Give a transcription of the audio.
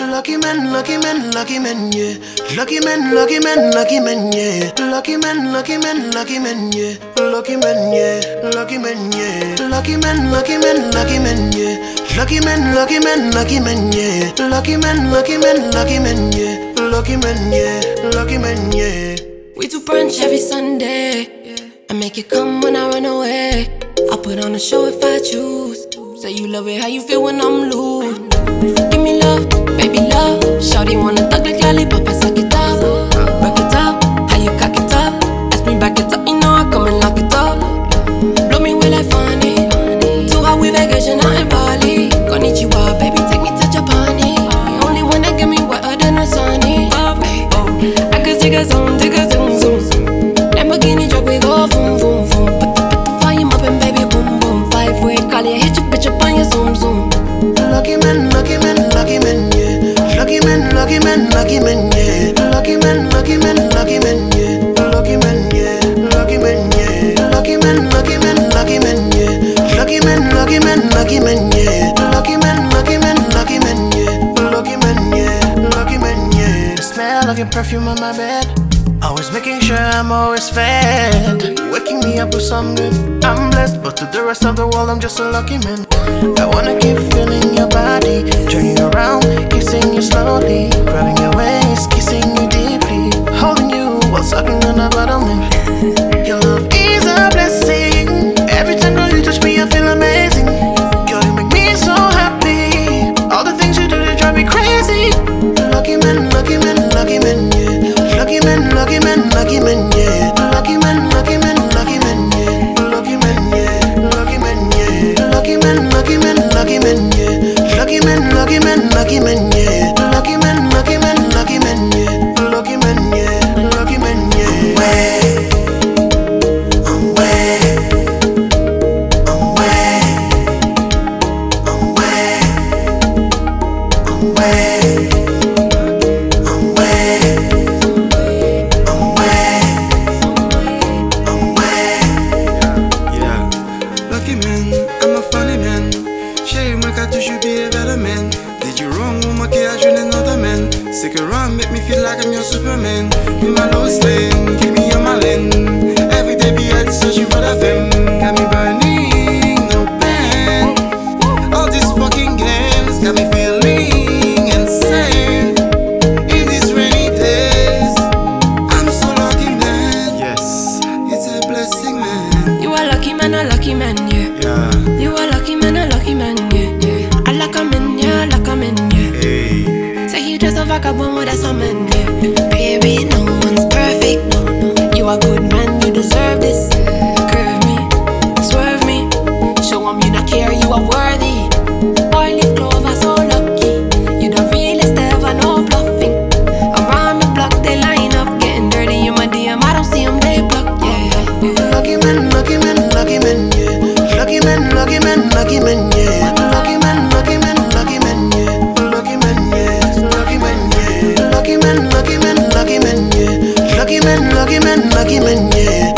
Lucky men, lucky men, lucky men, yeah. Lucky men, lucky men, lucky men, yeah. Lucky men, lucky men, lucky men, yeah. Lucky men, yeah. Lucky men, yeah. Lucky men, lucky men, lucky men, yeah. Lucky men, lucky men, lucky men, yeah. Lucky men, lucky men, lucky men, yeah. Lucky men, yeah. Lucky men, yeah. We do brunch every Sunday. I make it come when I run away. I put on a show if I choose. Say you love it, how you feel when I'm loose. Give me love, lucky men, lucky men, yeah. Lucky men, lucky men, lucky men, yeah. Lucky men, yeah. Lucky men, yeah. Lucky men, lucky men, lucky men, yeah. Lucky men, lucky men, lucky men, yeah. Lucky men, lucky men, lucky men, yeah. Lucky men, yeah. Lucky men, yeah. Smell of your perfume on my bed. Always making sure I'm always fed. Waking me up with some good. I'm blessed, but to the rest of the world, I'm just a lucky man. I wanna keep feeling your body, turning around, kissing you slowly, grabbing your waist, kissing you deeply, holding you while sucking on the bottom. Your love is a blessing. Every time, you touch me, I feel amazing. Girl, you make me so happy. All the things you do, they drive me crazy. Lucky man, lucky man, lucky man, yeah. Lucky man, lucky man, lucky man, yeah. Lucky man, lucky man, lucky man, yeah. Lucky man, yeah. Lucky man, yeah. Lucky man, lucky man, lucky man, yeah. Lucky man, lucky man, lucky man, yeah. Lucky man, lucky man, lucky man, yeah. Lucky man, yeah. Lucky man, yeah. Way. I'm Did you wrong, woman? I join another man. Stick around, make me feel like I'm your Superman. In my lowest lane, keep me on my lane. Every day be out searching for that fame. Got me burning, no pain. All these fucking games got me feeling insane. In these rainy days, I'm so lucky, man. Yes, it's a blessing, man. You a lucky man, a lucky man, yeah. Yeah. You a lucky man, a lucky man, yeah. yeah. I like a man, Say he one with a summon, yeah. Baby, no one's perfect, no, no. You a good man, you deserve this. Curve me, swerve me. Show 'em you not care, you are worthy. Clover, so lucky. You the ever, no bluffing. Around the block, they line up, getting dirty. You my DM, I don't they yeah. Lucky man, lucky man, lucky man, yeah. Lucky man, lucky man, lucky man, yeah. Lucky man, yeah. Lucky man, lucky man, lucky man, yeah.